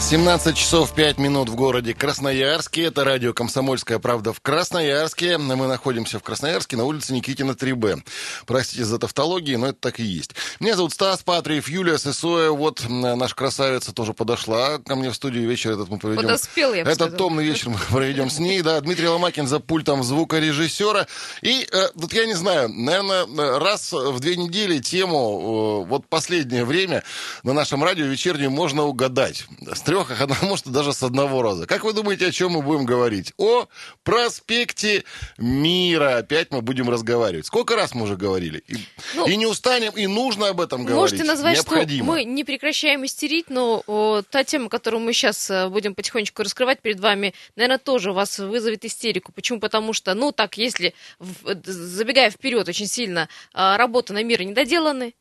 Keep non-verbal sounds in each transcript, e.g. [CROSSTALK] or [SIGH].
17 часов 5 минут в городе Красноярске. Это радио «Комсомольская правда» в Красноярске. Мы находимся в Красноярске на улице Никитина 3Б. Простите за тавтологию, но это так и есть. Меня зовут Стас Патриев, Юлия Сысоя. Вот наша красавица тоже подошла ко мне в студию. Вечер этот мы проведем. Подоспел, я бы Этот сказала. томный вечер мы проведем с ней. Да, Дмитрий Ломакин за пультом звукорежиссера. И э, вот я не знаю, наверное, раз в две недели тему э, вот последнее время на нашем радио вечернюю можно угадать. С трех, а может даже с одного раза. Как вы думаете, о чем мы будем говорить? О проспекте Мира. Опять мы будем разговаривать. Сколько раз мы уже говорили? И, Ну, и не устанем, и нужно об этом говорить. Можете назвать, Необходимо. что мы не прекращаем истерить, но о, та тема, которую мы сейчас будем потихонечку раскрывать перед вами, наверное, тоже вас вызовет истерику. Почему? Потому что, ну так, если, в- забегая вперед очень сильно, а, работы на мире не доделаны,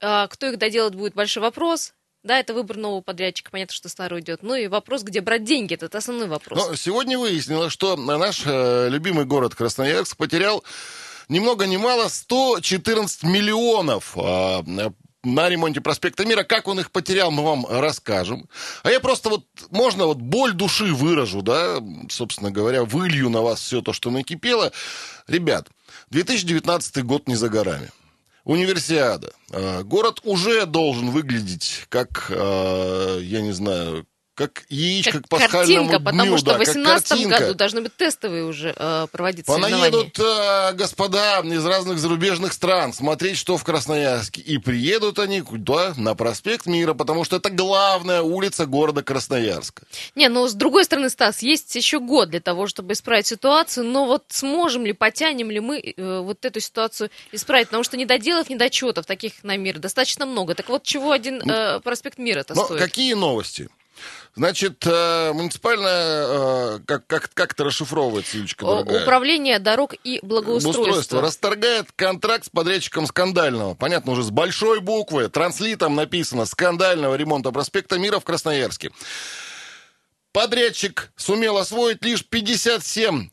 а, кто их доделать будет, большой вопрос. Да, это выбор нового подрядчика, понятно, что старый уйдет. Ну и вопрос, где брать деньги, это основной вопрос. Но сегодня выяснилось, что наш э, любимый город Красноярск потерял ни много ни мало 114 миллионов э, на ремонте проспекта Мира. Как он их потерял, мы вам расскажем. А я просто вот, можно вот боль души выражу, да, собственно говоря, вылью на вас все то, что накипело. Ребят, 2019 год не за горами. Универсиада. Э, Город уже должен выглядеть как, э, я не знаю, как яичко к пасхальному картинка, дню. потому что да, в как 2018 картинка. году должны быть тестовые уже э, проводиться. Понаедут э, господа из разных зарубежных стран смотреть, что в Красноярске. И приедут они куда? На проспект Мира, потому что это главная улица города Красноярска. Не, ну с другой стороны, Стас, есть еще год для того, чтобы исправить ситуацию, но вот сможем ли, потянем ли мы э, вот эту ситуацию исправить? Потому что недоделов, недочетов таких на мир достаточно много. Так вот, чего один э, проспект мира-то стоит? какие новости? Значит, э, муниципальная, э, как, как, как это расшифровывается, Юлечка, дорогая? Управление дорог и благоустройства. Устройство расторгает контракт с подрядчиком скандального. Понятно, уже с большой буквы. Транслитом написано «Скандального ремонта проспекта Мира в Красноярске». Подрядчик сумел освоить лишь 57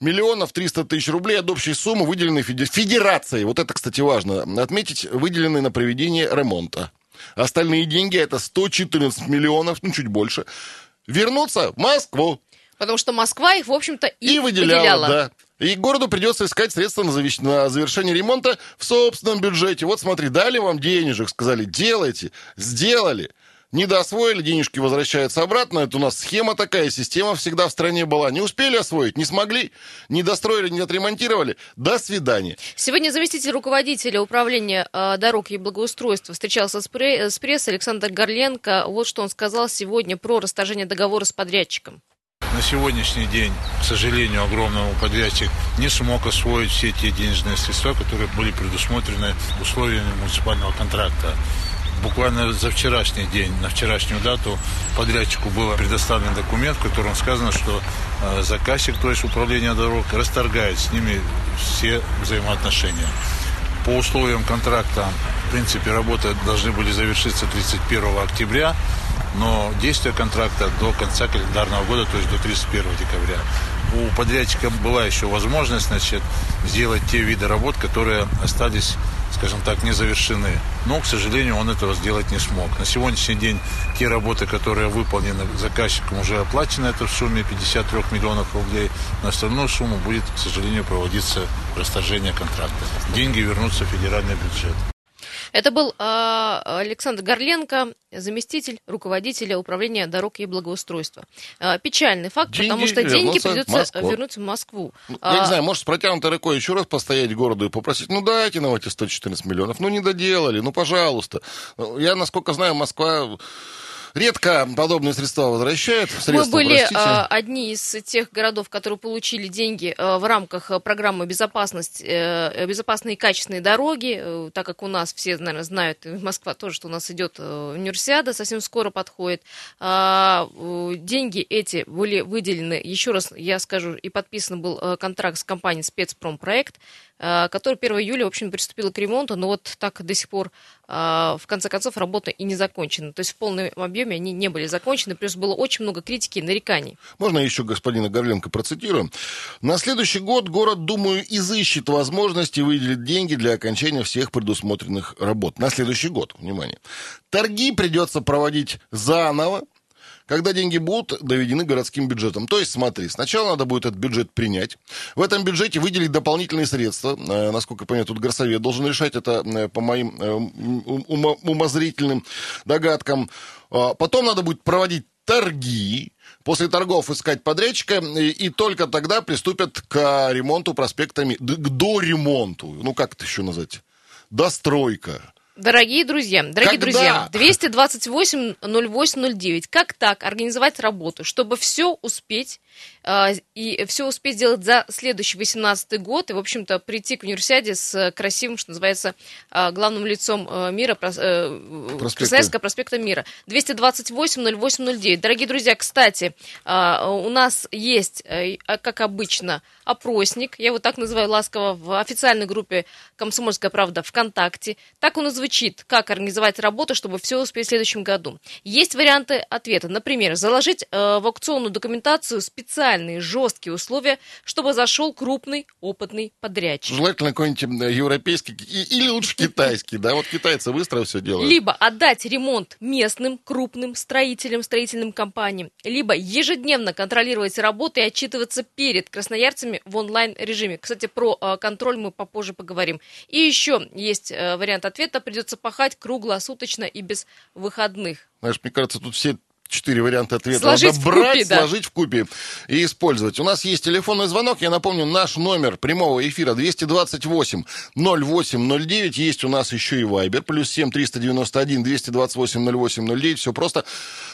миллионов 300 тысяч рублей от общей суммы, выделенной феде- федерацией. Вот это, кстати, важно отметить, выделенной на проведение ремонта. Остальные деньги, это 114 миллионов, ну, чуть больше, вернутся в Москву. Потому что Москва их, в общем-то, и, И выделяла, да. И городу придется искать средства на, завещ- на завершение ремонта в собственном бюджете. Вот смотри, дали вам денежек, сказали, делайте, сделали. Не доосвоили, денежки возвращаются обратно. Это у нас схема такая, система всегда в стране была. Не успели освоить, не смогли, не достроили, не отремонтировали. До свидания. Сегодня заместитель руководителя управления э, дорог и благоустройства встречался с, пре- с прессой Александр Горленко. Вот что он сказал сегодня про расторжение договора с подрядчиком. На сегодняшний день, к сожалению, огромному подрядчик не смог освоить все те денежные средства, которые были предусмотрены условиями муниципального контракта. Буквально за вчерашний день, на вчерашнюю дату, подрядчику был предоставлен документ, в котором сказано, что э, заказчик, то есть управление дорог, расторгает с ними все взаимоотношения. По условиям контракта, в принципе, работы должны были завершиться 31 октября, но действие контракта до конца календарного года, то есть до 31 декабря. У подрядчика была еще возможность значит, сделать те виды работ, которые остались, скажем так, не завершены. Но, к сожалению, он этого сделать не смог. На сегодняшний день те работы, которые выполнены заказчиком, уже оплачены, это в сумме 53 миллионов рублей. На остальную сумму будет, к сожалению, проводиться расторжение контракта. Деньги вернутся в федеральный бюджет. Это был э, Александр Горленко, заместитель руководителя управления дорог и благоустройства. Э, печальный факт, Деньги потому что деньги в придется Москву. вернуть в Москву. Ну, А, Я не знаю, может, с протянутой рукой еще раз постоять городу и попросить, ну, дайте нам эти 114 миллионов. Ну, не доделали, ну, пожалуйста. Я, насколько знаю, Москва редко подобные средства возвращает. Мы Средства, были простите. э, одни из тех городов, которые получили деньги э, в рамках э, программы безопасность, э, безопасные и качественные дороги, э, так как у нас все, наверное, знают, и Москва тоже, что у нас идет э, универсиада, совсем скоро подходит. А, э, деньги эти были выделены, еще раз я скажу, и подписан был э, контракт с компанией «Спецпромпроект», э, который 1 июля, в общем, приступила к ремонту, но вот так до сих пор, э, в конце концов, работа и не закончена. То есть в полном объеме они не были закончены, плюс было очень много критики и нареканий. Можно еще господина Горленко процитирую? На следующий год город, думаю, изыщет возможности выделить деньги для окончания всех предусмотренных работ. На следующий год, внимание. Торги придется проводить заново, когда деньги будут доведены городским бюджетом. То есть, смотри, сначала надо будет этот бюджет принять. В этом бюджете выделить дополнительные средства. Э, насколько я понимаю, тут горсовет должен решать это э, по моим э, умозрительным догадкам. А, потом надо будет проводить торги, после торгов искать подрядчика, и только тогда приступят к ремонту проспектами, к доремонту. Ну, как это еще назвать? Достройка. Дорогие друзья, дорогие Когда? друзья, 228-08-09. Как так организовать работу, чтобы все успеть и все успеть сделать за следующий 18 год и, в общем-то, прийти к универсиаде с красивым, что называется, э, главным лицом э, мира, э, Красноярского проспекта мира. 228-08-09. Дорогие друзья, кстати, э, у нас есть, э, как обычно, опросник, я его так называю ласково, в официальной группе «Комсомольская правда» ВКонтакте. Так он и звучит, как организовать работу, чтобы все успеть в следующем году. Есть варианты ответа. Например, заложить э, в аукционную документацию специальные жесткие условия, чтобы зашел крупный опытный подрядчик. Желательно какой-нибудь европейский или лучше китайский, да? Вот китайцы быстро все делают. Либо отдать ремонт местным крупным строителям, строительным компаниям, либо ежедневно контролировать работы и отчитываться перед красноярцами в онлайн-режиме. Кстати, про э, контроль мы попозже поговорим. И еще есть э, вариант ответа. Придется пахать круглосуточно и без выходных. Знаешь, мне кажется, тут все четыре варианта ответа сложить надо брать, купе, да. сложить в купе и использовать. У нас есть телефонный звонок. Я напомню, наш номер прямого эфира 228 0809. Есть у нас еще и Вайбер. Плюс 7 391 228 0809. Все просто.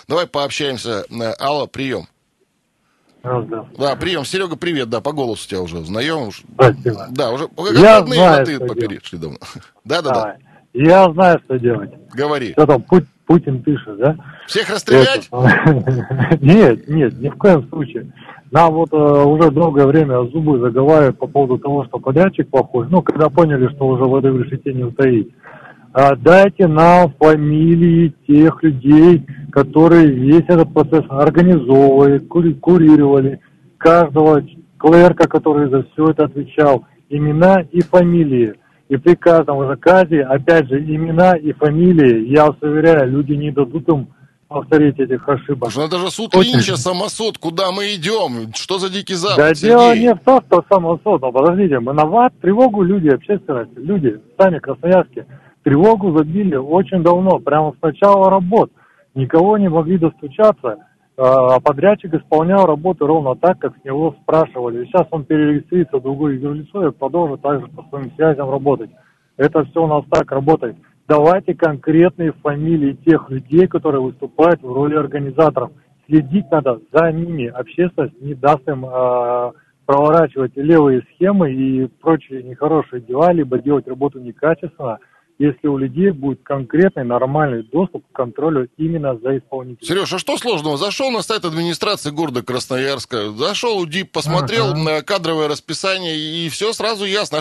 Давай пообщаемся. Э, алло, прием. Раз, да. да, прием. Серега, привет, да, по голосу тебя уже узнаем. Спасибо. Да, уже как Я родные знаю, ты поперешли давно. [LAUGHS] Да, да, да. Я знаю, что делать. Говори. Что там, Путин пишет, да? Всех расстрелять? [LAUGHS] Нет, нет, ни в коем случае. Нам вот э, уже долгое время зубы заговаривают по поводу того, что подрядчик плохой. Ну, когда поняли, что уже в этой решете не утаить. А, дайте нам фамилии тех людей, которые весь этот процесс организовывали, курировали, каждого клерка, который за все это отвечал, имена и фамилии. И при каждом заказе, опять же, имена и фамилии, я вас уверяю, люди не дадут им повторить этих ошибок. Что это же суд Очень... Линча, самосуд, куда мы идем? Что за дикий запад, Да Сергей? дело не в том, что самосуд, но подождите, мы на ВАД тревогу люди, общественность, люди, сами красноярские, тревогу забили очень давно, прямо с начала работ. Никого не могли достучаться, а подрядчик исполнял работу ровно так, как с него спрашивали. Сейчас он перерегистрируется в другое юрлицо и продолжит также по своим связям работать. Это все у нас так работает. Давайте конкретные фамилии тех людей, которые выступают в роли организаторов. Следить надо за ними. Общественность не даст им э, проворачивать левые схемы и прочие нехорошие дела, либо делать работу некачественно – если у людей будет конкретный нормальный доступ к контролю именно за исполнителем. Сереж, а что сложного? Зашел на сайт администрации города Красноярска, зашел у ДИП, посмотрел ага. на кадровое расписание, и все сразу ясно.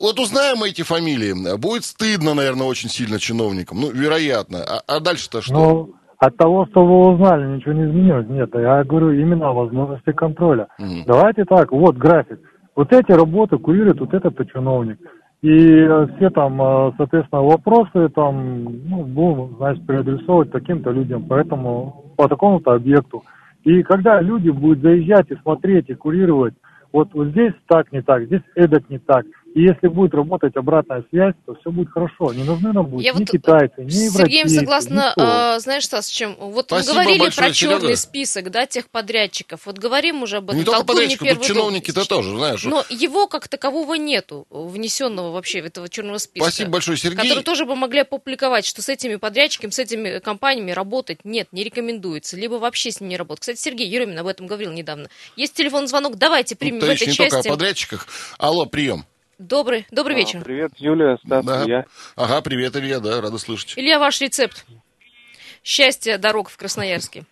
Вот узнаем эти фамилии, будет стыдно, наверное, очень сильно чиновникам, ну, вероятно. А, а дальше-то что? Ну, от того, что вы узнали, ничего не изменилось. Нет, я говорю именно о возможности контроля. Угу. Давайте так, вот график. Вот эти работы курирует вот этот чиновник. И э, все там, э, соответственно, вопросы там, ну, будем, значит, переадресовывать таким-то людям, поэтому по такому-то объекту. И когда люди будут заезжать и смотреть, и курировать, вот, вот здесь так не так, здесь эдак не так, и если будет работать обратная связь, то все будет хорошо. Не нужны нам будут Я ни вот китайцы, ни с Сергеем согласна, а, знаешь, Стас, с чем? Вот Спасибо мы говорили большое, про черный Серега. список, да, тех подрядчиков. Вот говорим уже об этом. Не только подрядчиков, тут чиновники-то тоже, знаешь. Но его как такового нету, внесенного вообще в этого черного списка. Спасибо большое, Сергей. Который тоже бы могли опубликовать, что с этими подрядчиками, с этими компаниями работать нет, не рекомендуется. Либо вообще с ними не работать. Кстати, Сергей Еремин об этом говорил недавно. Есть телефонный звонок, давайте примем ну, в этой не части. только о подрядчиках. Алло, прием. Добрый, добрый а, вечер. Привет, Юлия, Стас, да. Илья. Ага, привет, Илья, да, рада слышать. Илья, ваш рецепт счастья дорог в Красноярске.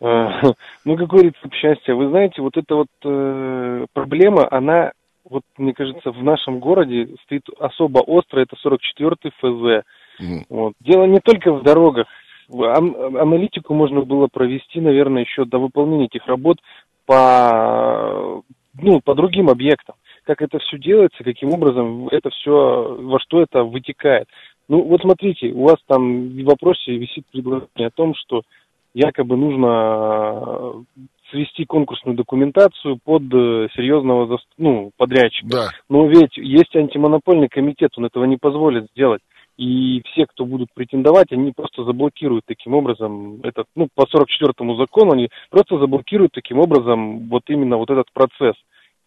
А, [LAUGHS] ну, какой рецепт счастья? Вы знаете, вот эта вот э, проблема, она, вот, мне кажется, в нашем городе стоит особо остро, это 44-й ФЗ. Угу. Вот. Дело не только в дорогах. аналитику можно было провести, наверное, еще до выполнения этих работ по, ну, по другим объектам. Как это все делается, каким образом это все, во что это вытекает. Ну, вот смотрите, у вас там в вопросе висит предложение о том, что якобы нужно свести конкурсную документацию под э, серьезного ну, подрядчика. Да. Но ведь есть антимонопольный комитет, он этого не позволит сделать. И все, кто будут претендовать, они просто заблокируют таким образом этот, ну, по 44-му закону, они просто заблокируют таким образом вот именно вот этот процесс.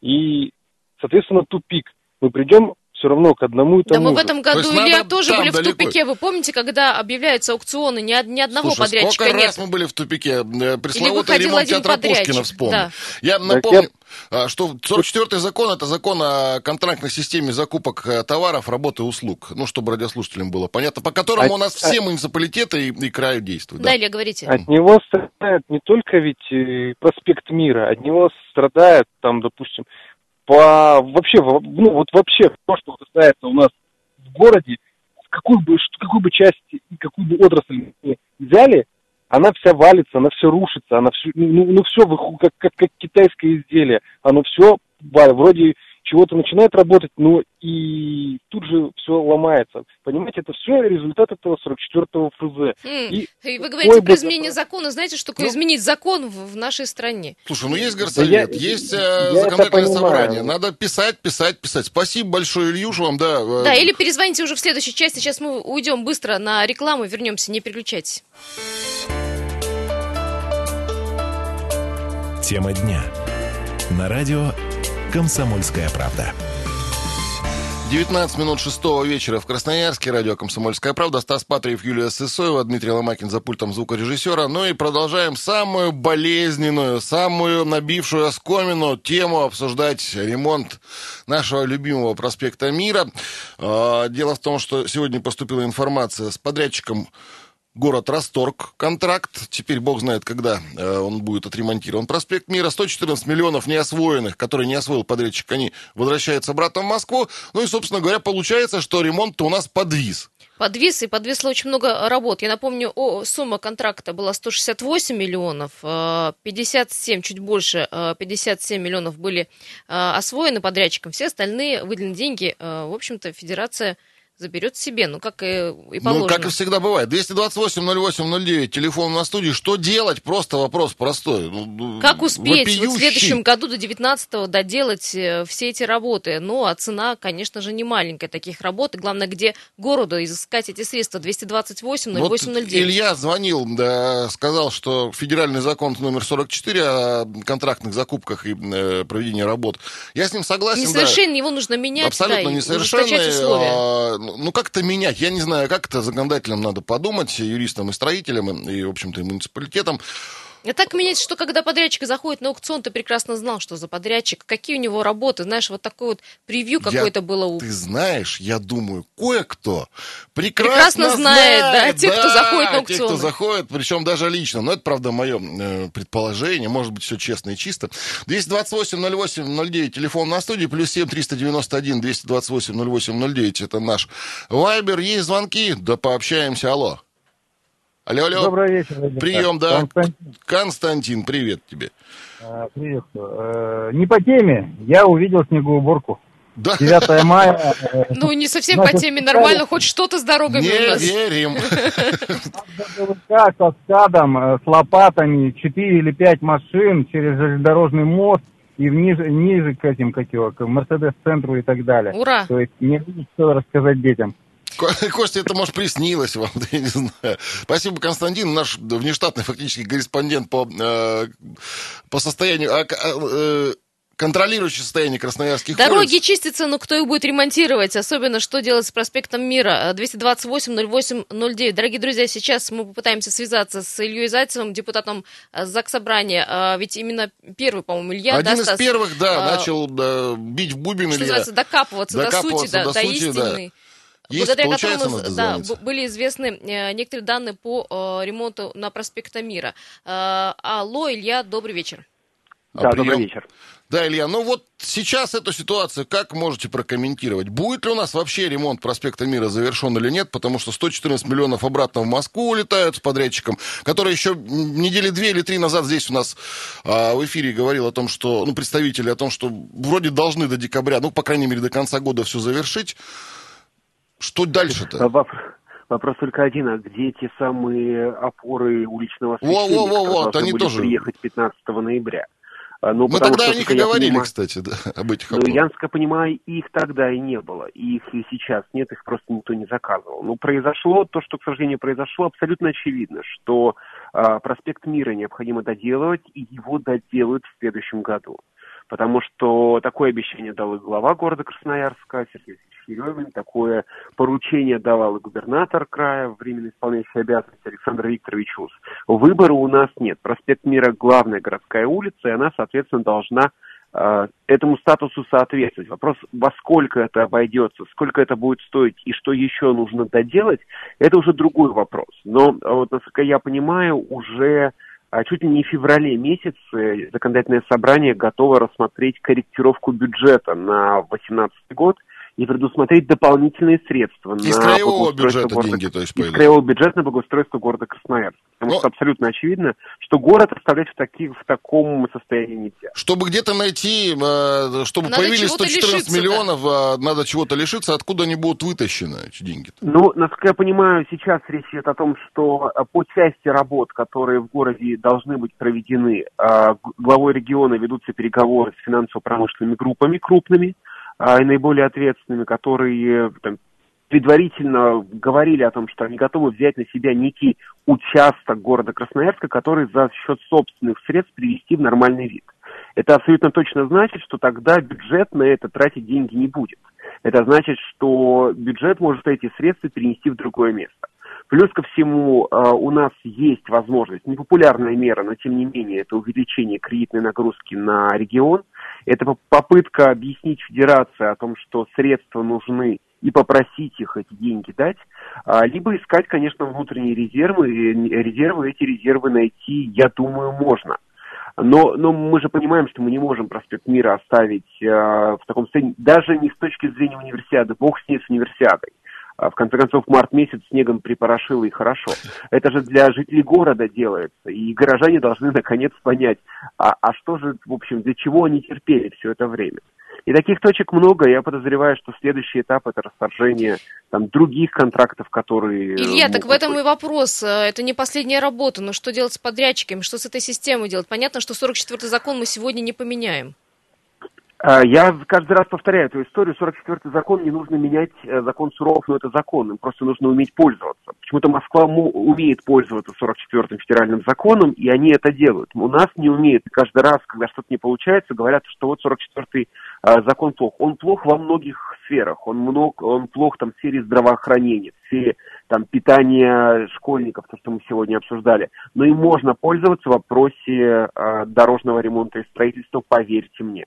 И, соответственно, тупик. Мы придем все равно к одному и тому Да мы в этом году, есть Илья, надо тоже были далеко. в тупике. Вы помните, когда объявляются аукционы, ни, ни одного Слушай, подрядчика сколько нет. раз мы были в тупике? Э, Пресловутый ремонт театра подрядчик, Пушкина вспомнил. да. Я Так напомню, а, что 44-й закон это закон о контрактной системе закупок э, товаров, работы и услуг. Ну, чтобы радиослушателям было понятно, по которому А- у нас все муниципалитеты и, и края действуют. Да, Да. Илья, говорите. От него страдает не только ведь э, проспект мира, от него страдает там, допустим, по вообще, во- ну вот вообще то, что касается у нас в городе, какую бы, какую бы часть и какую бы отрасль ни взяли, она вся валится, она все рушится, она все, ну, ну все как, как, как китайское изделие, оно все вроде чего-то начинает работать, но и тут же все ломается. Понимаете, это все результат этого 44-го ФЗ. М, И И вы говорите про да, изменение закона. Знаете, что такое Ну. изменить закон в, в нашей стране? Слушай, ну есть Да горсовет, я- есть э, я это законодательное собрание. Надо писать, писать, писать. Спасибо большое, Ильюш, вам, да. э, Да, или перезвоните уже в следующей части. Сейчас мы уйдем быстро на рекламу, вернемся, не переключайтесь. Тема дня. На радио «Комсомольская правда». 19 минут шестого вечера в Красноярске. Радио «Комсомольская правда». Стас Патриев, Юлия Сысоева, Дмитрий Ломакин за пультом звукорежиссера. Ну и продолжаем самую болезненную, самую набившую оскомину тему обсуждать ремонт нашего любимого проспекта Мира. А, Дело в том, что сегодня поступила информация с подрядчиком Город расторг контракт. Теперь бог знает, когда э, он будет отремонтирован. Проспект Мира. 114 миллионов неосвоенных, которые не освоил подрядчик, они возвращаются обратно в Москву. Ну и, собственно говоря, получается, что ремонт у нас подвис. Подвис, и подвисло очень много работ. Я напомню, о, сумма контракта была 168 миллионов, э, 57, чуть больше, э, 57 миллионов были э, освоены подрядчиком. Все остальные выделенные деньги, э, в общем-то, федерация заберет себе, ну, как и, и положено. Ну, как и всегда бывает. 228-08-09, телефон на студии. Что делать? Просто вопрос простой. Ну, ну, Как успеть вот в следующем году до 19-го доделать э, все эти работы? Ну, а цена, конечно же, не маленькая таких работ. И главное, где городу изыскать эти средства? 228 Вот 0809. Илья звонил, да, сказал, что федеральный закон номер 44 о контрактных закупках и э, проведении работ. Я с ним согласен. да. Несовершенен, его нужно менять, Абсолютно да, несовершенный. Ну, как это менять? Я не знаю, как это законодателям надо подумать, юристам и строителям, и, в общем-то, и муниципалитетам. А так менять, что когда подрядчик заходит на аукцион, ты прекрасно знал, что за подрядчик, какие у него работы, знаешь, вот такое вот превью какое-то было у... Ты знаешь, я думаю, кое-кто Прекрасно прекрасно, знает, да, тех, кто да, заходит на Тех, кто аукционы. заходит, причем даже лично. Но это, правда, мое э, предположение. Может быть, все честно и чисто. 228-08-09, телефон на студии, плюс 7 391 228-08-09. Это наш вайбер. Есть звонки, да пообщаемся. Алло. Алло, алло. Добрый вечер. Владимир. Прием, да. Константин, Константин, привет тебе. э, приветствую. Э, Не по теме, я увидел снегоуборку. Да, 9 мая. [LAUGHS] э, Ну, не совсем по теме, нормально, хоть что-то с дорогами у не нас. верим. [LAUGHS] ГВК со скадом, э, с лопатами, 4 или 5 машин через железнодорожный мост и ниже, ниже к этим, как его, к Мерседес-центру и так далее. Ура! То есть не будет что рассказать детям. Ко- Костя, это, может, приснилось вам, [LAUGHS] да я не знаю. Спасибо, Константин, наш внештатный фактически корреспондент по, э, по состоянию, а, а, э, контролирующий состояние красноярских Дороги улиц. чистятся, но кто их будет ремонтировать? Особенно, что делать с проспектом Мира? 228-08-09. Дорогие друзья, сейчас мы попытаемся связаться с Ильей Зайцевым, депутатом э, Заксобрания. А, Ведь именно первый, по-моему, Илья, Один да, из Стас? первых, да, а, начал да, бить в бубен что Илья. называется, докапываться, до Докапываться сути, да, до до, сути, да. истины. Есть, благодаря которому надо да, были известны э, некоторые данные по э, ремонту на проспекте Мира. Э, алло, Илья, добрый вечер. Да, прием- добрый вечер. Да, Илья, ну вот сейчас эту ситуацию как можете прокомментировать? Будет ли у нас вообще ремонт проспекта Мира завершен или нет? Потому что 114 миллионов обратно в Москву улетают с подрядчиком, который еще недели две или три назад здесь у нас а, в эфире говорил о том, что, ну, представители о том, что вроде должны до декабря, ну, по крайней мере, до конца года все завершить. Что дальше-то? Вопрос, вопрос только один, а где те самые опоры уличного освещения, Во-во-во, которые вот, должны они тоже. приехать 15 ноября? А, Ну, Мы тогда что, о них и говорили, понимаю- кстати, да, об этих Ну, опорах. я, насколько понимаю, их тогда и не было. Их и сейчас нет, их просто никто не заказывал. Ну, произошло то, что, к сожалению, произошло, абсолютно очевидно, что а, проспект Мира необходимо доделывать, и его доделают в следующем году. Потому что такое обещание дал и глава города Красноярска Сергей Алексеевич Еремин, такое поручение давал губернатор края, временно исполняющий обязанности Александр Викторович Ус. Выбора у нас нет. Проспект Мира – главная городская улица, и она, соответственно, должна э, этому статусу соответствовать. Вопрос, во сколько это обойдется, сколько это будет стоить и что еще нужно доделать, это уже другой вопрос. Но э, вот, насколько я понимаю, уже а, чуть ли не в феврале месяце законодательное собрание готово рассмотреть корректировку бюджета на 2018 год и предусмотреть дополнительные средства Из на краевого бюджета города деньги, то есть, из краевого бюджета на благоустройство города Красноярска. Потому Но- что абсолютно очевидно, что город оставлять в, таких, в таком состоянии нельзя. Чтобы где-то найти, э, чтобы Надо появились чего-то 114 лишиться, да. миллионов, э, надо чего-то лишиться, откуда они будут вытащены, эти деньги Ну, насколько я понимаю, сейчас речь идет о том, что э, по части работ, которые в городе должны быть проведены, главой региона ведутся переговоры с финансово-промышленными группами крупными и наиболее ответственными, которые там, предварительно говорили о том, что они готовы взять на себя некий участок города Красноярска, который за счет собственных средств привести в нормальный вид. Это абсолютно точно значит, что тогда бюджет на это тратить деньги не будет. Это значит, что бюджет может эти средства перенести в другое место. Плюс ко всему, э, у нас есть возможность, непопулярная мера, но тем не менее, это увеличение кредитной нагрузки на регион. Это поп- попытка объяснить федерации о том, что средства нужны, и попросить их эти деньги дать, а, либо искать, конечно, внутренние резервы, резервы, эти резервы найти, я думаю, можно. Но, но мы же понимаем, что мы не можем проспект Мира оставить э, в таком состоянии, даже не с точки зрения универсиады, бог с ней с универсиадой. В конце концов, март месяц снегом припорошило и хорошо. Это же для жителей города делается. И горожане должны наконец понять, а, а что же, в общем, для чего они терпели все это время. И таких точек много. Я подозреваю, что следующий этап это расторжение там, других контрактов, которые... э, Илья, так в этом быть. и вопрос. Э, Это не последняя работа, но что делать с подрядчиками, что с этой системой делать? Понятно, что 44-й закон мы сегодня не поменяем. А, Я каждый раз повторяю эту историю. 44-й закон не нужно менять, э, закон Суров, но это закон, им просто нужно уметь пользоваться. Почему-то Москва умеет пользоваться 44-м федеральным законом, и они это делают. У нас не умеют. Каждый раз, когда что-то не получается, говорят, что вот 44-й э, закон плох. Он плох во многих сферах. Он, много, он плох там, в сфере здравоохранения, в сфере там, питания школьников, то, что мы сегодня обсуждали. Но и можно пользоваться в вопросе э, дорожного ремонта и строительства, поверьте мне.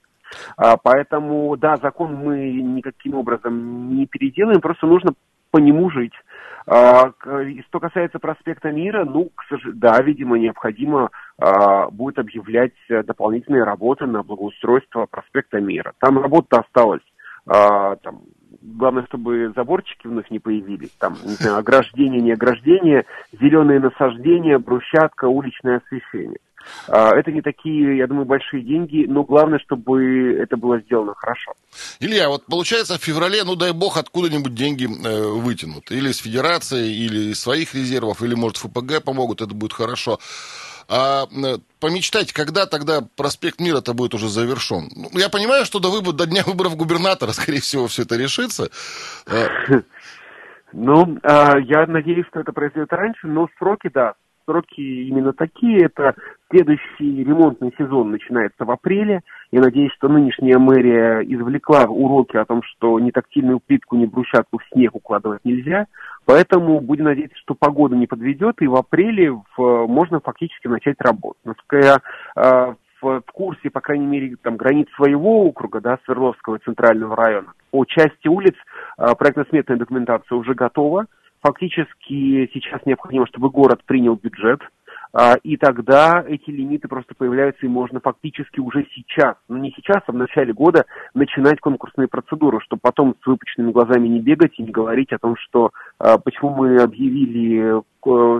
А, Поэтому, да, закон мы никаким образом не переделаем, просто нужно по нему жить. А, Что касается проспекта Мира, ну, да, видимо, необходимо а, будет объявлять дополнительные работы на благоустройство проспекта Мира. Там работа осталась. там, главное, чтобы заборчики вновь не появились. Там, не знаю, ограждение, не ограждение, зеленые насаждения, брусчатка, уличное освещение. А, Это не такие, я думаю, большие деньги, но главное, чтобы это было сделано хорошо. Илья, вот получается в феврале, ну дай бог, откуда-нибудь деньги э, вытянут. Или с федерации, или из своих резервов, или, может, ФПГ помогут, это будет хорошо. А э, помечтать, когда тогда проспект Мира-то будет уже завершен? Ну, я понимаю, что до, выбор, до дня выборов губернатора, [LAUGHS] скорее всего, все это решится. Э, [LAUGHS] Ну, а, я надеюсь, что это произойдет раньше, но сроки, да, сроки именно такие. Это следующий ремонтный сезон начинается в апреле. Я надеюсь, что нынешняя мэрия извлекла уроки о том, что ни тактильную плитку, ни брусчатку в снег укладывать нельзя. Поэтому будем надеяться, что погода не подведет, и в апреле в- можно фактически начать работу. Насколько я а, в, в курсе, по крайней мере, там, границ своего округа, да, Свердловского центрального района, по части улиц а, проектно-сметная документация уже готова. Фактически сейчас необходимо, чтобы город принял бюджет. а, и тогда эти лимиты просто появляются, и можно фактически уже сейчас, ну не сейчас, а в начале года начинать конкурсные процедуры, чтобы потом с выпученными глазами не бегать и не говорить о том, что а, почему мы объявили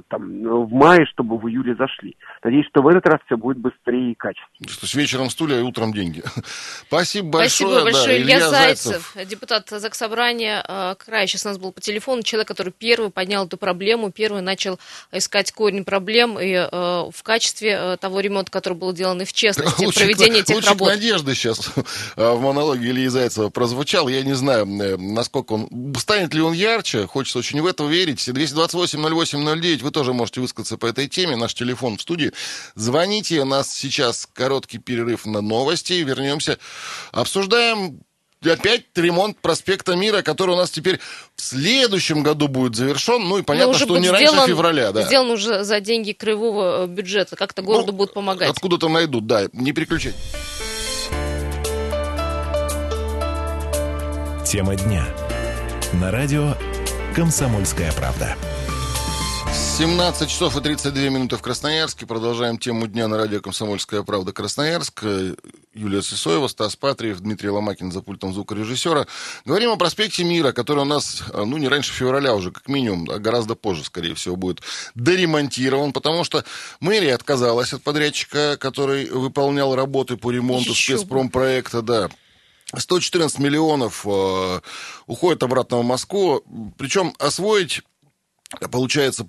там, в мае, чтобы в июле зашли. Надеюсь, что в этот раз все будет быстрее и качественнее. Что с вечером стулья и утром деньги. [LAUGHS] Спасибо большое. Спасибо большое. Да, Илья, Илья Зайцев, Зайцев, депутат Заксобрания э, края. Сейчас у нас был по телефону человек, который первый поднял эту проблему, первый начал искать корень проблем и э, в качестве того ремонта, который был сделан, и в честности лучик, проведения этих лучик работ. надежды сейчас [LAUGHS] в монологе Ильи Зайцева прозвучал. Я не знаю, насколько он... Станет ли он ярче? Хочется очень в это верить. 228 08 09. Вы тоже можете высказаться по этой теме. Наш телефон в студии. Звоните. У нас сейчас короткий перерыв на новости. Вернемся. Обсуждаем опять ремонт проспекта Мира, который у нас теперь в следующем году будет завершен. Ну и понятно, что не сделан, раньше февраля. Да. Сделан уже за деньги краевого э, бюджета. Как-то городу ну, будут помогать. Откуда-то найдут, да. Не переключать. Тема дня. На радио «Комсомольская правда». 17 часов и 32 минуты в Красноярске. Продолжаем тему дня на радио «Комсомольская правда» Красноярск. Юлия Сысоева, Стас Патриев, Дмитрий Ломакин за пультом звукорежиссера. Говорим о проспекте Мира, который у нас, ну, не раньше февраля уже, как минимум, а гораздо позже, скорее всего, будет доремонтирован, потому что мэрия отказалась от подрядчика, который выполнял работы по ремонту Еще спецпромпроекта, да. 114 миллионов э, уходит обратно в Москву. Причем освоить, получается,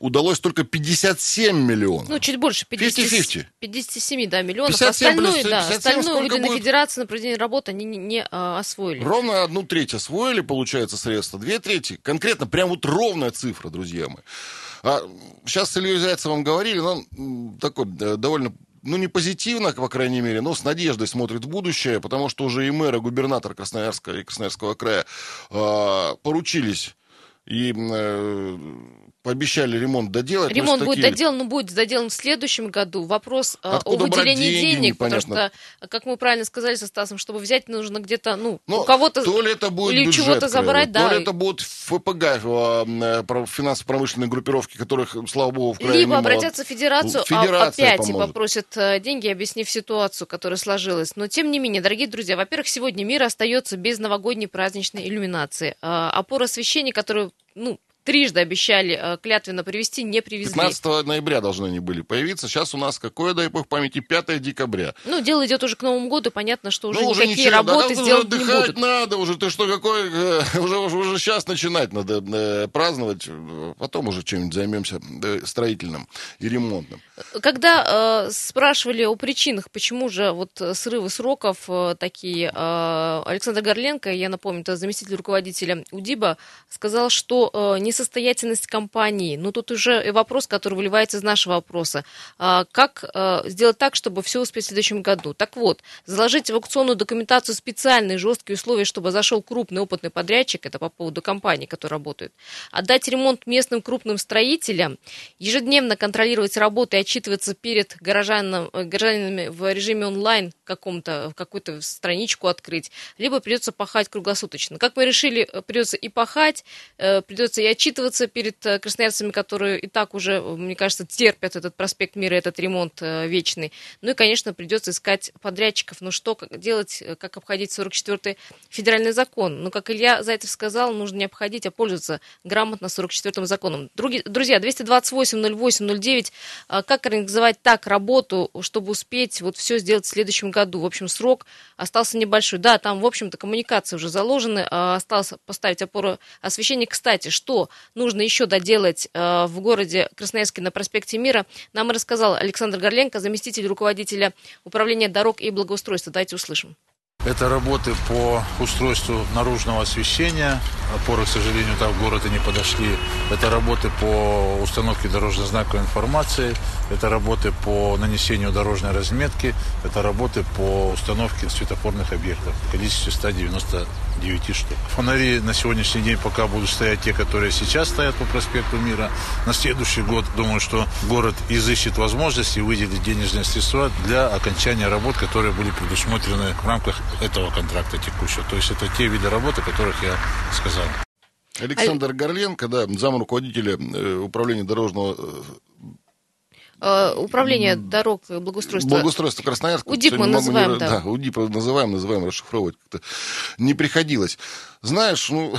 удалось только 57 миллионов. Ну, чуть больше. 50, 50-50. 57, да, миллионов. 57 остальную, плюс 57, да, остальную выделенную будет? федерации на проведение работы они не, не а, освоили. Ровно одну треть освоили, получается, средства. Две трети. Конкретно, прям вот ровная цифра, друзья мои. А, сейчас с Ильей Зайцевым говорили, но такой э, довольно ну, не позитивно, по крайней мере, но с надеждой смотрит в будущее, потому что уже и мэр, и губернатор Красноярска и Красноярского края э, поручились и э, пообещали ремонт доделать. Ремонт будет такие... доделан, но будет доделан в следующем году. Вопрос э, Откуда о выделении деньги, денег, непонятно. потому что, как мы правильно сказали со Стасом, чтобы взять, нужно где-то, ну, но у кого-то то ли это будет или чего-то забрать, да. То ли это будут ФПГ, э, финансово-промышленные группировки, которых, слава богу, в крае Либо обратятся в федерацию, Федерация а опять поможет. и попросят э, деньги, объяснив ситуацию, которая сложилась. Но, тем не менее, дорогие друзья, во-первых, сегодня мир остается без новогодней праздничной иллюминации. Опора освещения, которую ну, трижды обещали э, клятвенно привезти, не привезли. 15 ноября должны они были появиться. Сейчас у нас какое, дай бог памяти, 5 декабря. Ну, дело идет уже к Новому году, понятно, что уже ну, никакие ничего, работы да, сделать уже не будут. надо уже, ты что, какой, э, [LAUGHS] уже, уже, уже сейчас начинать надо э, праздновать, потом уже чем-нибудь займемся строительным и ремонтным. Когда э, спрашивали о причинах, почему же вот срывы сроков э, такие, э, Александр Горленко, я напомню, это заместитель руководителя УДИБа, сказал, что э, не несостоятельность компании. Ну, тут уже вопрос, который выливается из нашего вопроса. А, как а, сделать так, чтобы все успеть в следующем году? Так вот, заложить в аукционную документацию специальные жесткие условия, чтобы зашел крупный опытный подрядчик, это по поводу компании, которая работает, отдать ремонт местным крупным строителям, ежедневно контролировать работы и отчитываться перед горожанам, э, горожанами в режиме онлайн каком-то, какую-то страничку открыть, либо придется пахать круглосуточно. Как мы решили, э, придется и пахать, э, придется и отчитываться, перед э, красноярцами, которые и так уже, мне кажется, терпят этот проспект Мира, этот ремонт вечный. Ну и, конечно, придется искать подрядчиков. Ну что как делать, как обходить 44-й федеральный закон? Ну, как Илья Зайцев сказал, нужно не обходить, а пользоваться грамотно 44-м законом. Друзья, 228-08-09, как организовать так работу, чтобы успеть вот все сделать в следующем году? В общем, срок остался небольшой. Да, там, в общем-то, коммуникации уже заложены, осталось поставить опору освещения. Кстати, что нужно еще доделать э, в городе Красноярске на проспекте Мира, нам рассказал Александр Горленко, заместитель руководителя управления дорог и благоустройства. Давайте услышим. Это работы по устройству наружного освещения. Опоры, к сожалению, так в город и не подошли. Это работы по установке дорожно-знаковой информации. Это работы по нанесению дорожной разметки. Это работы по установке светофорных объектов в количестве 199 штук. Фонари на сегодняшний день пока будут стоять те, которые сейчас стоят по проспекту Мира. На следующий год, думаю, что город изыщет возможности выделить денежные средства для окончания работ, которые были предусмотрены в рамках этого контракта текущего. То есть это те виды работы, о которых я сказал. Александр Горленко, да, зам руководителя э, управления дорожного э, Э, Управление дорог и благоустройства. Благоустройство Красноярска. УДИП мы называем, не- да. Да, УДИП называем, называем, расшифровывать как-то не приходилось. Знаешь, ну,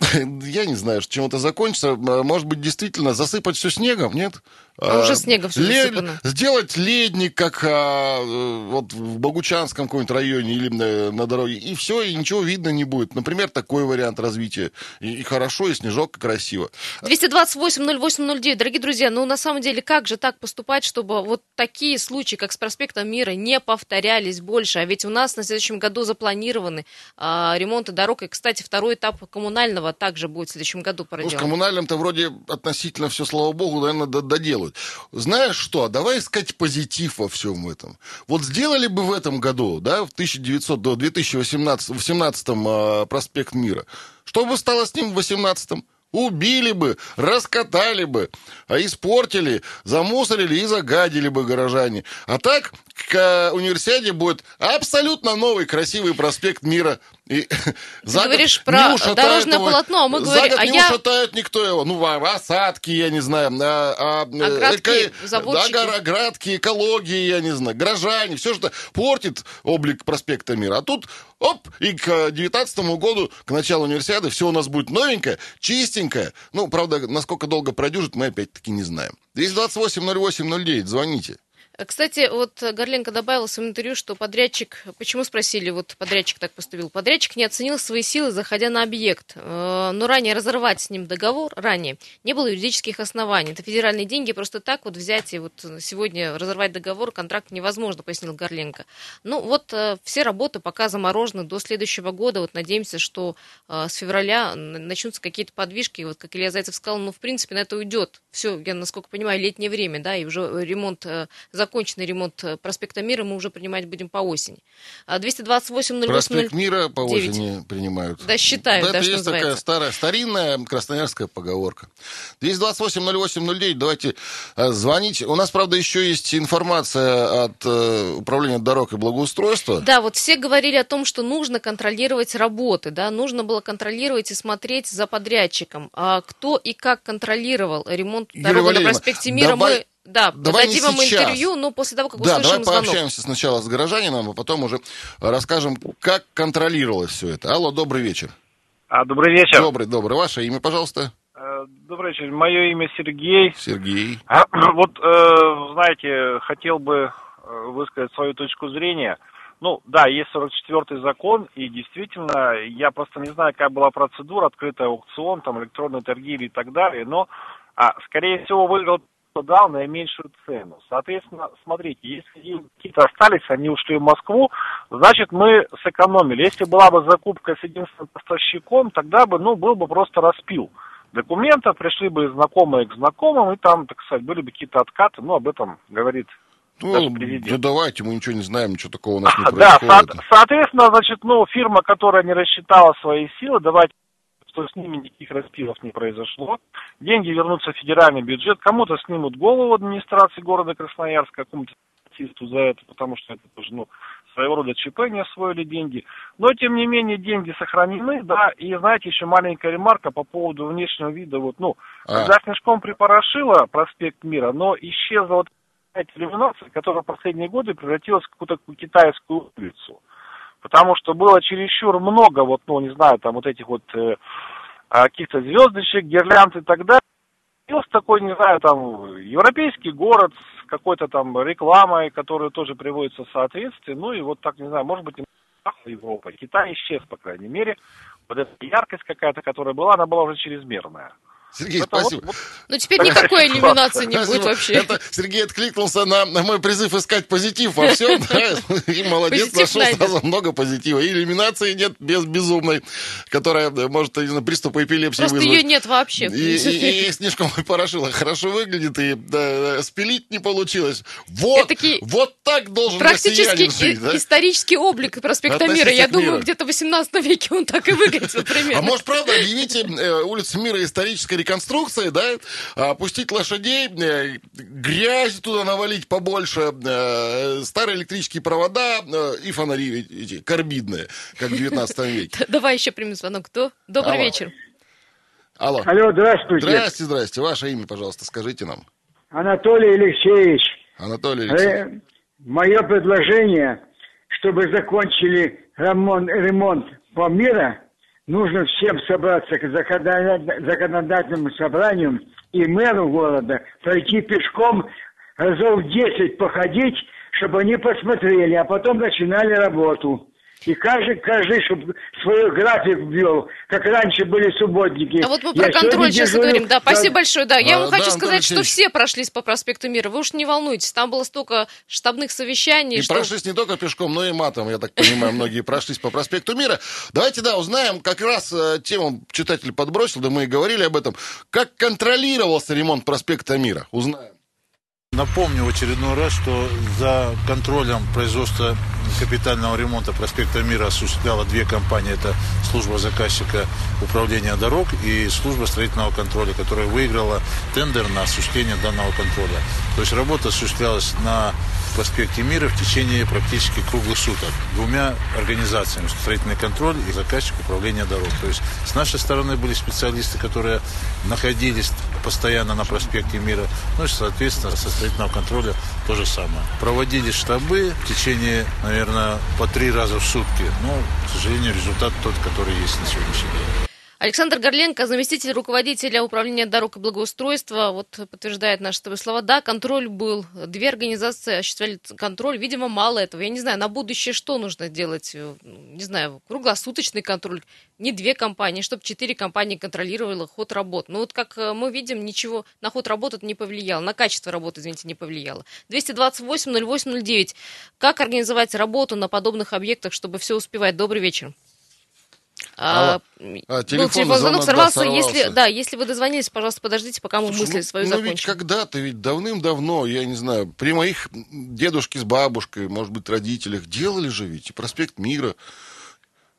[LAUGHS] я не знаю, чем это закончится. А, Может быть, действительно засыпать все снегом, нет? А уже снегом всё ле-. Сделать ледник, как а, э, вот в Богучанском каком-нибудь районе или э, на дороге, и все, и ничего видно не будет. Например, такой вариант развития. И, и хорошо, и снежок, и красиво. 228-08-09. Дорогие друзья, ну на самом деле, как же так поступать, чтобы вот такие случаи, как с проспектом Мира, не повторялись больше? А ведь у нас на следующем году запланированы а, ремонты дорог. И, кстати, второй этап коммунального также будет в следующем году Ну, с проделан. коммунальным-то вроде относительно все, слава богу, наверное, д- доделают. Знаешь что, давай искать позитив во всем этом. Вот сделали бы в этом году, да, в 1900 до 2018 в 17 а, проспект Мира, что бы стало с ним в 18 Убили бы, раскатали бы, а испортили, замусорили и загадили бы горожане. А так к э, универсиаде будет абсолютно новый красивый проспект мира. И за год говоришь не про ушатают дорожное его. полотно, а мы говорим- год а не я- ушатают никто его. Ну, а- осадки, я не знаю. А, а, Оградки, заборчики. Да, гора- оградки, экологии, я не знаю. Горожане, все, что портит облик проспекта Мира. А тут, оп, и к 19 году, к началу универсиады, все у нас будет новенькое, чистенькое. Ну, правда, насколько долго продюжит, мы опять-таки не знаем. 228-08-09, звоните. Кстати, вот Горленко добавил в своем интервью, что подрядчик, почему спросили, вот подрядчик так поступил, подрядчик не оценил свои силы, заходя на объект, Э, но ранее разорвать с ним договор, ранее, не было юридических оснований. Это федеральные деньги, просто так вот взять и вот сегодня разорвать договор, контракт невозможно, пояснил Горленко. Ну вот э, все работы пока заморожены до следующего года, вот надеемся, что э, с февраля начнутся какие-то подвижки, вот как Илья Зайцев сказал, ну в принципе на это уйдет все, я насколько понимаю, летнее время, да, и уже ремонт э, законченный ремонт э, проспекта Мира мы уже принимать будем по осени. А 228 Проспект Мира по 09. осени принимают. Да, считают, да, это что есть такая называется. старая, старинная красноярская поговорка. 228-08-09, давайте э, звонить. У нас, правда, еще есть информация от э, Управления дорог и благоустройства. Да, вот все говорили о том, что нужно контролировать работы, да, нужно было контролировать и смотреть за подрядчиком. А кто и как контролировал ремонт Юлия дороги на проспекте Мира, давай- мы, да, давай не дадим вам сейчас. интервью, но после того, как Да, услышим давай звонок. пообщаемся сначала с горожанином, а потом уже расскажем, как контролировалось все это. Алло, добрый вечер. А, добрый вечер. Добрый, добрый. Ваше имя, пожалуйста? Э, Добрый вечер. Мое имя Сергей. Сергей. А, [CLEARS THROAT] Вот, э, знаете, хотел бы э, высказать свою точку зрения. Ну, да, есть 44-й закон, и действительно, я просто не знаю, какая была процедура, открытый аукцион, там, электронной торгии и так далее, но, а, скорее всего, выиграл дал наименьшую цену. Соответственно, смотрите, если какие-то остались, они ушли в Москву, значит, мы сэкономили. Если была бы закупка с единственным поставщиком, тогда бы, ну, был бы просто распил документов, пришли бы знакомые к знакомым, и там, так сказать, были бы какие-то откаты, ну, об этом говорит Ну, да давайте, мы ничего не знаем, ничего такого у нас не [LAUGHS] Да, происходит. со- соответственно, значит, ну, фирма, которая не рассчитала свои силы, давайте что с ними никаких распилов не произошло. Деньги вернутся в федеральный бюджет. Кому-то снимут голову администрации города Красноярска, какому-то артисту за это, потому что это тоже, ну, своего рода ЧП не освоили деньги. Но, тем не менее, деньги сохранены, да. И, знаете, еще маленькая ремарка по поводу внешнего вида. Вот, ну, А. когда снежком припорошило проспект Мира, но исчезла вот эта иллюминация, которая в последние годы превратилась в какую-то китайскую улицу. Потому что было чересчур много, вот, ну, не знаю, там вот этих вот э, а, каких-то звездочек, гирлянд и так далее. Появился такой, не знаю, там, европейский город с какой-то там рекламой, которая тоже приводится в соответствие. Ну и вот так, не знаю, может быть, Европа. Китай исчез, по крайней мере. Вот эта яркость какая-то, которая была, она была уже чрезмерная. Сергей, Это вот- спасибо. вот Ну, теперь никакой [LAUGHS] иллюминации не будет вообще. Это Сергей откликнулся на, на мой призыв искать позитив во всем. [LAUGHS] да, И молодец, Позитив нашел найден. сразу много позитива. И иллюминации нет без безумной, которая может не знаю, приступы эпилепсии Просто вызвать. ее нет вообще. И, и, снежком порошила. Хорошо выглядит, и да, спилить не получилось. Вот, Этакий вот так должен Практически жить, да? исторический облик проспекта Мира. Я думаю, где-то в 18 веке он так и выглядит, например. А может, правда, объявите э, улицу мира исторической реконструкции, да? Опустить лошадей, э, грязь туда навалить побольше, э, старые электрические провода э, и фонари эти, карбидные, как в 19 веке. [LAUGHS] Давай еще примем звонок. Кто? Добрый Алло. вечер. Алло. Алло, здравствуйте. Здрасте, здрасте. Ваше имя, пожалуйста, скажите нам. Анатолий Алексеевич, Анатолий Алексеевич. мое предложение, чтобы закончили ремонт, ремонт по мира, нужно всем собраться к законода- законодательному собранию и мэру города пройти пешком разов 10 походить, чтобы они посмотрели, а потом начинали работу. И каждый, каждый, чтобы свой график ввел, как раньше были субботники. А вот мы Я про контроль сегодня сейчас и дежурю говорим. Да, спасибо большое. Да, я А, вам да, хочу Антон сказать, что Алексеевич. все прошлись по проспекту Мира. Вы уж не волнуйтесь, там было столько штабных совещаний. И что- прошлись не только пешком, но и матом, я так понимаю, многие прошлись по проспекту Мира. Давайте, да, узнаем, как раз э, тему читатель подбросил, да мы и говорили об этом. Как контролировался ремонт проспекта Мира? Узнаем. Напомню в очередной раз, что за контролем производства капитального ремонта проспекта Мира осуществляла две компании. Это служба заказчика управления дорог и служба строительного контроля, которая выиграла тендер на осуществление данного контроля. То есть работа осуществлялась на проспекте Мира в течение практически круглых суток двумя организациями строительный контроль и заказчик управления дорог. То есть с нашей стороны были специалисты, которые находились постоянно на проспекте Мира, ну и соответственно со строительного контроля то же самое. Проводили штабы в течение, наверное, по три раза в сутки, но, к сожалению, результат тот, который есть на сегодняшний день. Александр Горленко, заместитель руководителя управления дорог и благоустройства, вот подтверждает наши с тобой слова. Да, контроль был. Две организации осуществляли контроль. Видимо, мало этого. Я не знаю, на будущее что нужно делать? Э, Не знаю, круглосуточный контроль. Не две компании, чтобы четыре компании контролировали ход работ. Ну вот как э, мы видим, ничего на ход работы это не повлияло. На качество работы, извините, не повлияло. 228-08-09. Как организовать работу на подобных объектах, чтобы все успевать? Добрый вечер. Алло. А, был телефонный телефонный звонок сорвался. да, Если, сорвался. да, если вы дозвонились, пожалуйста, подождите, пока мы мысли ну, свою ну, ведь закончим. когда-то, ведь давным-давно, я не знаю, при моих дедушке с бабушкой, может быть, родителях, делали же ведь и проспект Мира,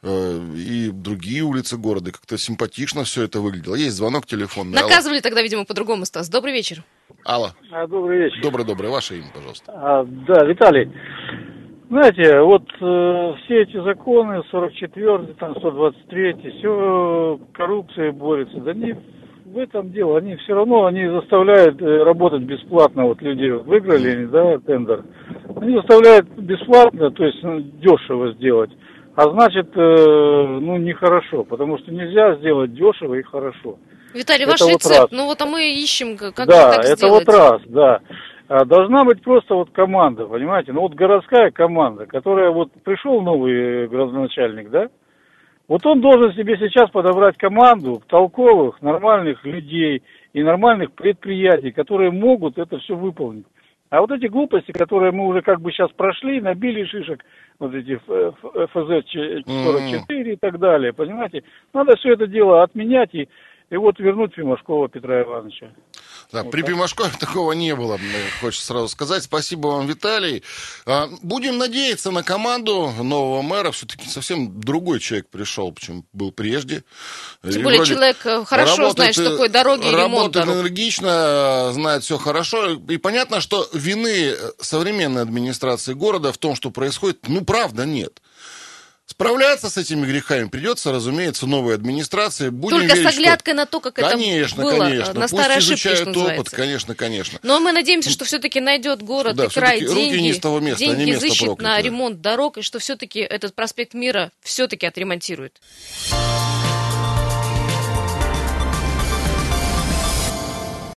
э, и другие улицы города. Как-то симпатично все это выглядело. Есть звонок телефонный. Алло. Наказывали тогда, видимо, по-другому, Стас. Добрый вечер. Алло. А, добрый вечер. Доброе-доброе. Ваше имя, пожалуйста. А, да, Виталий, знаете, вот э, все эти законы, 44 там, 123 все коррупция борется. Да не в этом дело. Они все равно, они заставляют э, работать бесплатно. Вот люди выиграли, они, да, тендер. Они заставляют бесплатно, то есть ну, дешево сделать. А значит, э, ну, нехорошо, потому что нельзя сделать дешево и хорошо. Виталий, Это ваш вот рецепт. раз. Ну вот, а мы ищем, как да, так это сделать. вот раз, да. А, Должна быть просто вот команда, понимаете? Ну вот городская команда, которая вот пришел новый градоначальник, да? Вот он должен себе сейчас подобрать команду толковых, нормальных людей и нормальных предприятий, которые могут это все выполнить. А вот эти глупости, которые мы уже как бы сейчас прошли, набили шишек, вот эти ФЗ-44 и так далее, понимаете? Надо все это дело отменять и, и вот вернуть Пимашкова Петра Ивановича. Да, при Пимашкове [LAUGHS] такого не было, хочется сразу сказать. Спасибо вам, Виталий. А, Будем надеяться на команду нового мэра. Все-таки совсем другой человек пришел, чем был прежде. Тем более человек э, хорошо работает, знает, что такое дороги и ремонт Работает дорог. энергично, знает все хорошо. И понятно, что вины современной администрации города в том, что происходит, ну, правда, нет. Справляться с этими грехами придется, разумеется, новой администрации. Будем Только верить, с оглядкой на то, как что... это Конечно, было, конечно. на Пусть старой ошибке, что изучают опыт, называется. конечно, конечно. Но мы надеемся, что все-таки найдет город Да, и край всё-таки руки деньги, не с того места, а не деньги место изыщет на проклятое. ремонт дорог, и что все-таки этот проспект Мира все-таки отремонтирует.